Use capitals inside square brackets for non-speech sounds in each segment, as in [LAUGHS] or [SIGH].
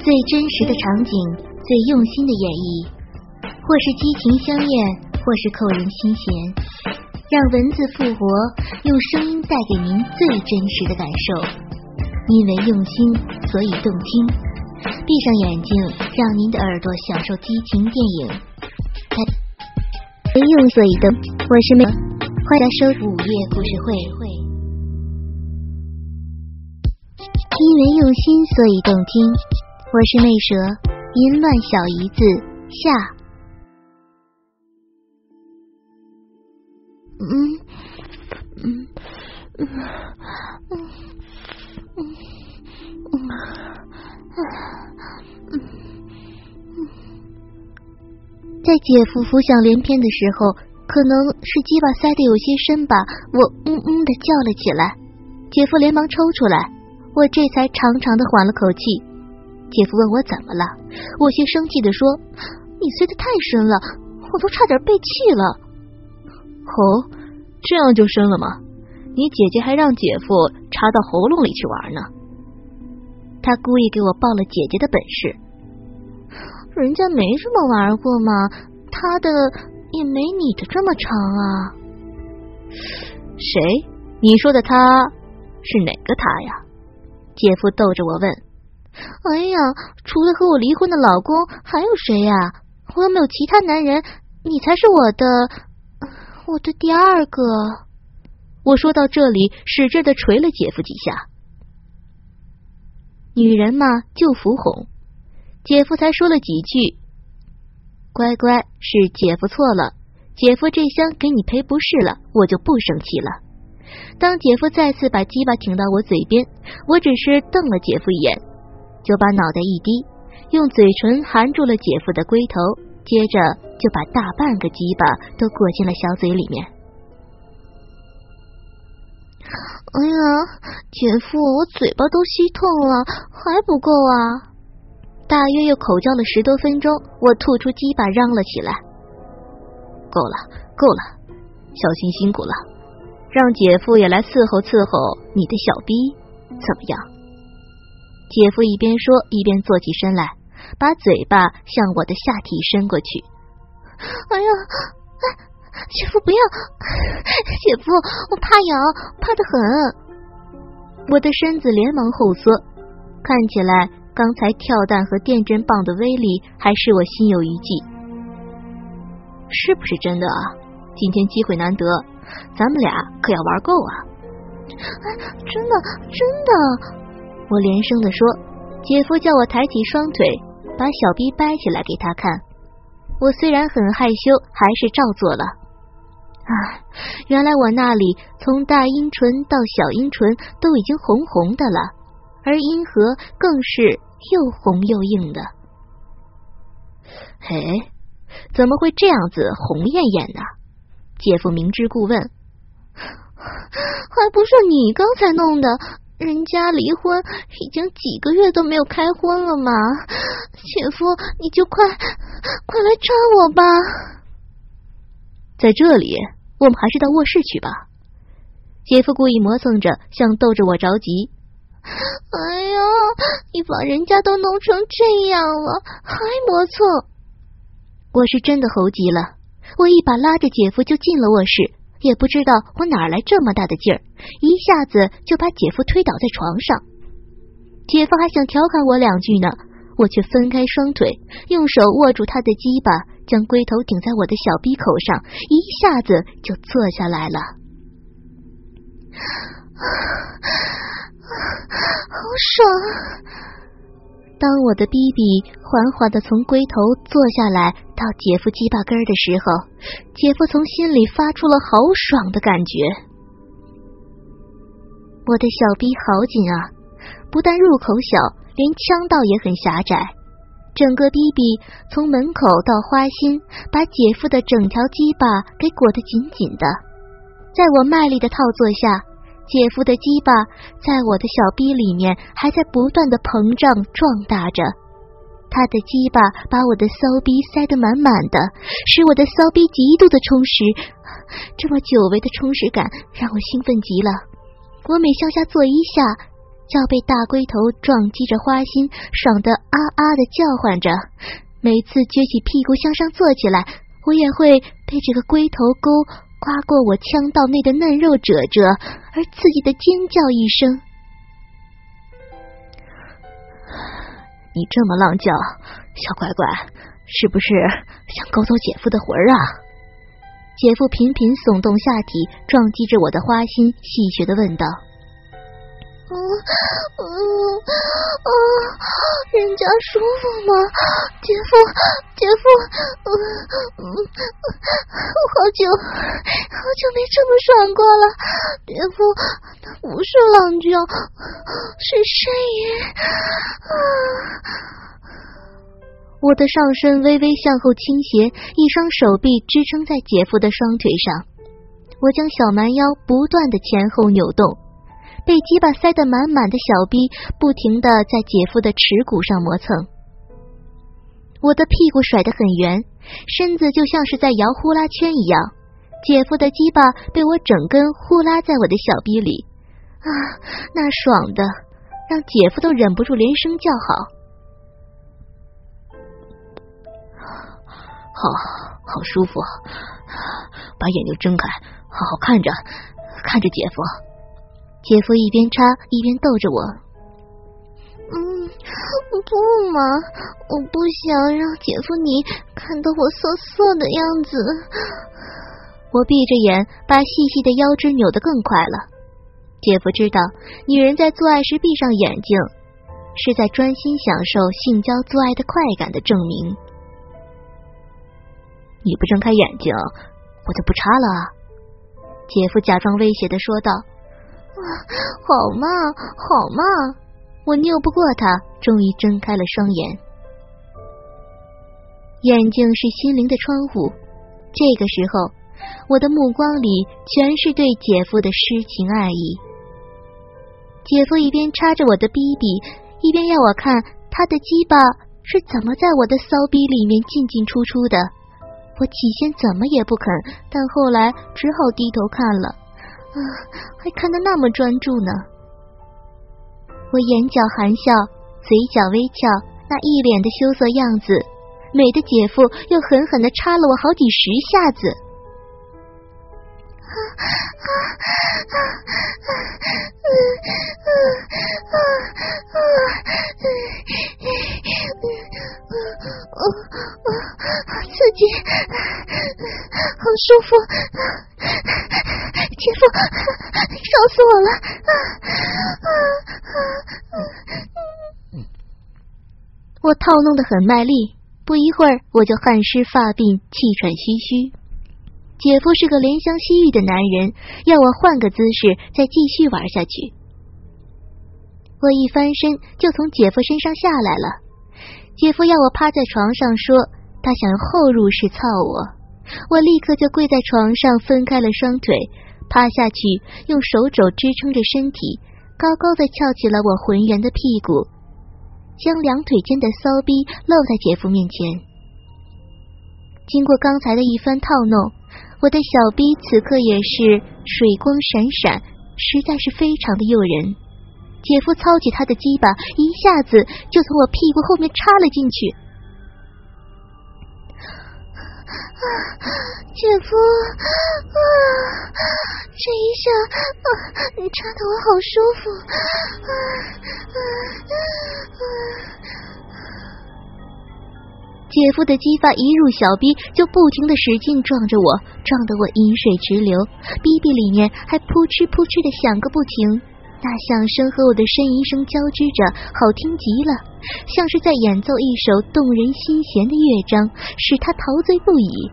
最真实的场景，最用心的演绎，或是激情相恋，或是扣人心弦，让文字复活，用声音带给您最真实的感受。因为用心，所以动听。闭上眼睛，让您的耳朵享受激情电影。因为用所以动，我是美，欢迎收午夜故事会。因为用心，所以动听。我是内蛇，淫乱小姨子下。嗯嗯嗯嗯嗯嗯嗯在姐夫浮想联翩的时候，可能是鸡巴塞的有些深吧，我嗯嗯的叫了起来。姐夫连忙抽出来，我这才长长的缓了口气。姐夫问我怎么了，我些生气的说：“你塞的太深了，我都差点背气了。”哦，这样就深了吗？你姐姐还让姐夫插到喉咙里去玩呢。他故意给我报了姐姐的本事，人家没这么玩过嘛，他的也没你的这么长啊。谁？你说的他是哪个他呀？姐夫逗着我问。哎呀，除了和我离婚的老公，还有谁呀？我又没有其他男人，你才是我的，我的第二个。我说到这里，使劲的捶了姐夫几下。女人嘛，就服哄。姐夫才说了几句：“乖乖，是姐夫错了，姐夫这厢给你赔不是了，我就不生气了。”当姐夫再次把鸡巴挺到我嘴边，我只是瞪了姐夫一眼。就把脑袋一低，用嘴唇含住了姐夫的龟头，接着就把大半个鸡巴都裹进了小嘴里面。哎呀，姐夫，我嘴巴都吸痛了，还不够啊！大约又口叫了十多分钟，我吐出鸡巴，嚷了起来：“够了，够了，小新辛苦了，让姐夫也来伺候伺候你的小逼，怎么样？”姐夫一边说一边坐起身来，把嘴巴向我的下体伸过去。哎呀，姐夫不要！姐夫，我怕痒，怕的很。我的身子连忙后缩，看起来刚才跳弹和电针棒的威力还是我心有余悸。是不是真的啊？今天机会难得，咱们俩可要玩够啊！真的，真的。我连声的说：“姐夫叫我抬起双腿，把小臂掰起来给他看。”我虽然很害羞，还是照做了。啊，原来我那里从大阴唇到小阴唇都已经红红的了，而阴核更是又红又硬的。嘿，怎么会这样子红艳艳呢？姐夫明知故问：“ [LAUGHS] 还不是你刚才弄的？”人家离婚已经几个月都没有开荤了嘛，姐夫你就快快来抓我吧！在这里，我们还是到卧室去吧。姐夫故意磨蹭着，像逗着我着急。哎呀，你把人家都弄成这样了，还磨蹭！我是真的猴急了，我一把拉着姐夫就进了卧室。也不知道我哪来这么大的劲儿，一下子就把姐夫推倒在床上。姐夫还想调侃我两句呢，我却分开双腿，用手握住他的鸡巴，将龟头顶在我的小鼻口上，一下子就坐下来了。[SIGHS] 好爽！当我的逼逼缓缓的从龟头坐下来到姐夫鸡巴根的时候，姐夫从心里发出了好爽的感觉。我的小逼好紧啊，不但入口小，连腔道也很狭窄。整个逼逼从门口到花心，把姐夫的整条鸡巴给裹得紧紧的。在我卖力的套作下。姐夫的鸡巴在我的小逼里面还在不断的膨胀壮大着，他的鸡巴把我的骚逼塞得满满的，使我的骚逼极度的充实。这么久违的充实感让我兴奋极了。我每向下坐一下，就要被大龟头撞击着，花心爽得啊啊的叫唤着。每次撅起屁股向上坐起来，我也会被这个龟头钩刮过我腔道内的嫩肉褶褶，而刺激的尖叫一声。[SIGHS] 你这么浪叫，小乖乖，是不是想勾走姐夫的魂儿啊？姐夫频频耸动下体，撞击着我的花心，戏谑的问道。嗯嗯嗯，人家舒服吗？姐夫，姐夫，嗯嗯，好久好久没这么爽过了。姐夫，他不是狼叫，是呻吟。啊！我的上身微微向后倾斜，一双手臂支撑在姐夫的双腿上，我将小蛮腰不断的前后扭动。被鸡巴塞得满满的小逼不停的在姐夫的耻骨上磨蹭，我的屁股甩得很圆，身子就像是在摇呼啦圈一样。姐夫的鸡巴被我整根呼啦在我的小逼里，啊，那爽的让姐夫都忍不住连声叫好。好好舒服，把眼睛睁开，好好看着，看着姐夫。姐夫一边插一边逗着我，嗯，不嘛，我不想让姐夫你看到我瑟瑟的样子。我闭着眼，把细细的腰肢扭得更快了。姐夫知道，女人在做爱时闭上眼睛，是在专心享受性交做爱的快感的证明。你不睁开眼睛，我就不插了。姐夫假装威胁的说道。好嘛，好嘛！我拗不过他，终于睁开了双眼。眼睛是心灵的窗户，这个时候，我的目光里全是对姐夫的诗情爱意。姐夫一边插着我的逼逼，一边要我看他的鸡巴是怎么在我的骚逼里面进进出出的。我起先怎么也不肯，但后来只好低头看了。啊，还看得那么专注呢！我眼角含笑，嘴角微翘，那一脸的羞涩样子，美的姐夫又狠狠的插了我好几十下子。啊啊啊啊！啊啊啊啊嗯嗯嗯嗯嗯刺激，好舒服。姐夫，烧死我了！啊啊啊我套弄的很卖力，不一会儿我就汗湿发鬓，气喘吁吁。姐夫是个怜香惜玉的男人，要我换个姿势再继续玩下去。我一翻身就从姐夫身上下来了。姐夫要我趴在床上，说他想后入式操我。我立刻就跪在床上，分开了双腿，趴下去，用手肘支撑着身体，高高的翘起了我浑圆的屁股，将两腿间的骚逼露在姐夫面前。经过刚才的一番套弄，我的小逼此刻也是水光闪闪，实在是非常的诱人。姐夫操起他的鸡巴，一下子就从我屁股后面插了进去。啊，姐夫，啊，这一下，啊，你插的我好舒服，啊啊啊！姐夫的鸡发一入小逼，就不停的使劲撞着我，撞得我饮水直流，逼逼里面还扑哧扑哧的响个不停。那响声和我的呻吟声交织着，好听极了，像是在演奏一首动人心弦的乐章，使他陶醉不已。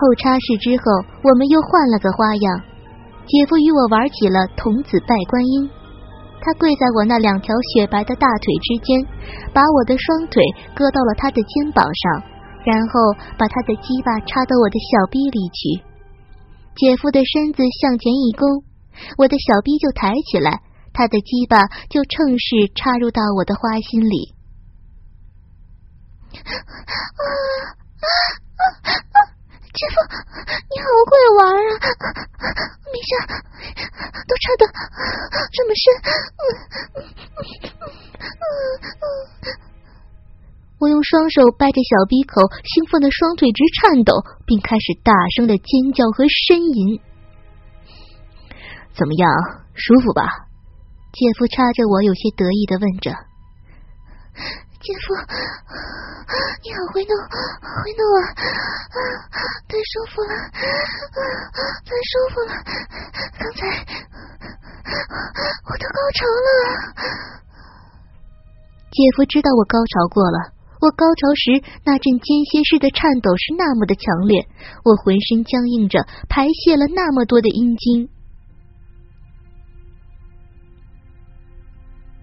后插式之后，我们又换了个花样，姐夫与我玩起了童子拜观音。他跪在我那两条雪白的大腿之间，把我的双腿搁到了他的肩膀上，然后把他的鸡巴插到我的小臂里去。姐夫的身子向前一勾。我的小臂就抬起来，他的鸡巴就趁势插入到我的花心里。啊啊啊姐夫，你好会玩啊！没事，都插的这么深。我用双手掰着小鼻口，兴奋的双腿直颤抖，并开始大声的尖叫和呻吟。怎么样，舒服吧？姐夫插着我，有些得意的问着。姐夫，你好会弄，会弄啊！太舒服了，太舒服了！刚才我都高潮了。姐夫知道我高潮过了，我高潮时那阵间歇式的颤抖是那么的强烈，我浑身僵硬着，排泄了那么多的阴茎。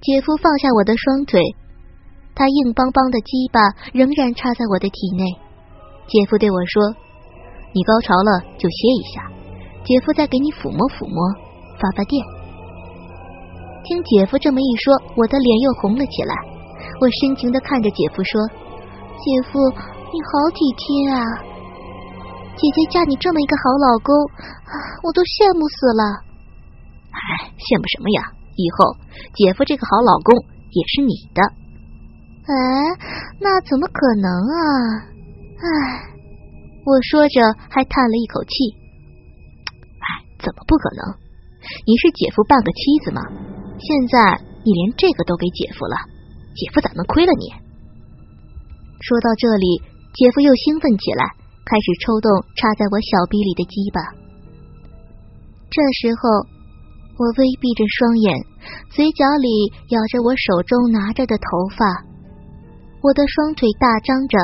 姐夫放下我的双腿。他硬邦邦的鸡巴仍然插在我的体内。姐夫对我说：“你高潮了就歇一下，姐夫再给你抚摸抚摸，发发电。”听姐夫这么一说，我的脸又红了起来。我深情的看着姐夫说：“姐夫，你好体贴啊！姐姐嫁你这么一个好老公，啊我都羡慕死了。”哎，羡慕什么呀？以后姐夫这个好老公也是你的。哎，那怎么可能啊！哎，我说着还叹了一口气。哎，怎么不可能？你是姐夫半个妻子吗？现在你连这个都给姐夫了，姐夫咋能亏了你？说到这里，姐夫又兴奋起来，开始抽动插在我小臂里的鸡巴。这时候，我微闭着双眼，嘴角里咬着我手中拿着的头发。我的双腿大张着，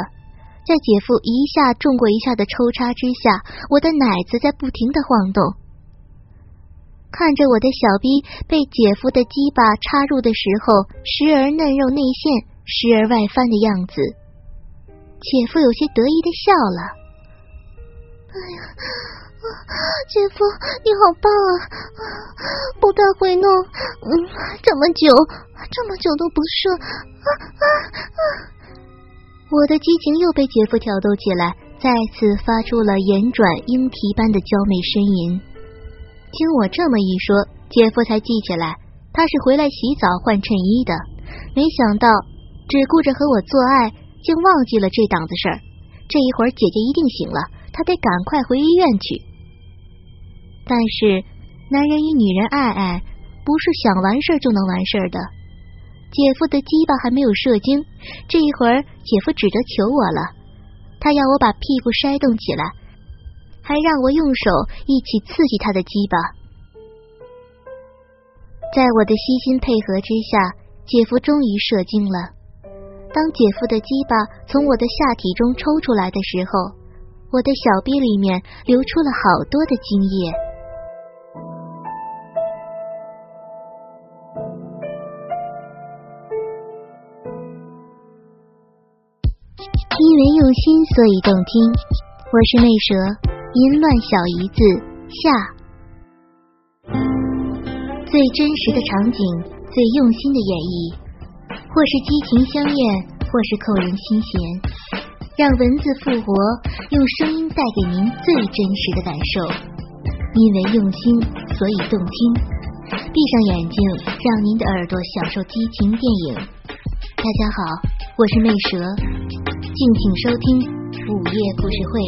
在姐夫一下重过一下的抽插之下，我的奶子在不停的晃动。看着我的小逼被姐夫的鸡巴插入的时候，时而嫩肉内陷，时而外翻的样子，姐夫有些得意的笑了。哎呀，姐夫你好棒啊！不但会弄，嗯，这么久，这么久都不射，啊啊啊！我的激情又被姐夫挑逗起来，再次发出了言转莺啼般的娇媚呻吟。听我这么一说，姐夫才记起来，他是回来洗澡换衬衣的。没想到只顾着和我做爱，竟忘记了这档子事儿。这一会儿姐姐一定醒了，他得赶快回医院去。但是男人与女人爱爱，不是想完事儿就能完事儿的。姐夫的鸡巴还没有射精，这一会儿姐夫只得求我了，他要我把屁股筛动起来，还让我用手一起刺激他的鸡巴。在我的悉心配合之下，姐夫终于射精了。当姐夫的鸡巴从我的下体中抽出来的时候，我的小臂里面流出了好多的精液。所以动听。我是魅蛇，淫乱小姨子下。最真实的场景，最用心的演绎，或是激情相艳，或是扣人心弦，让文字复活，用声音带给您最真实的感受。因为用心，所以动听。闭上眼睛，让您的耳朵享受激情电影。大家好，我是魅蛇。敬请收听《午夜故事会》。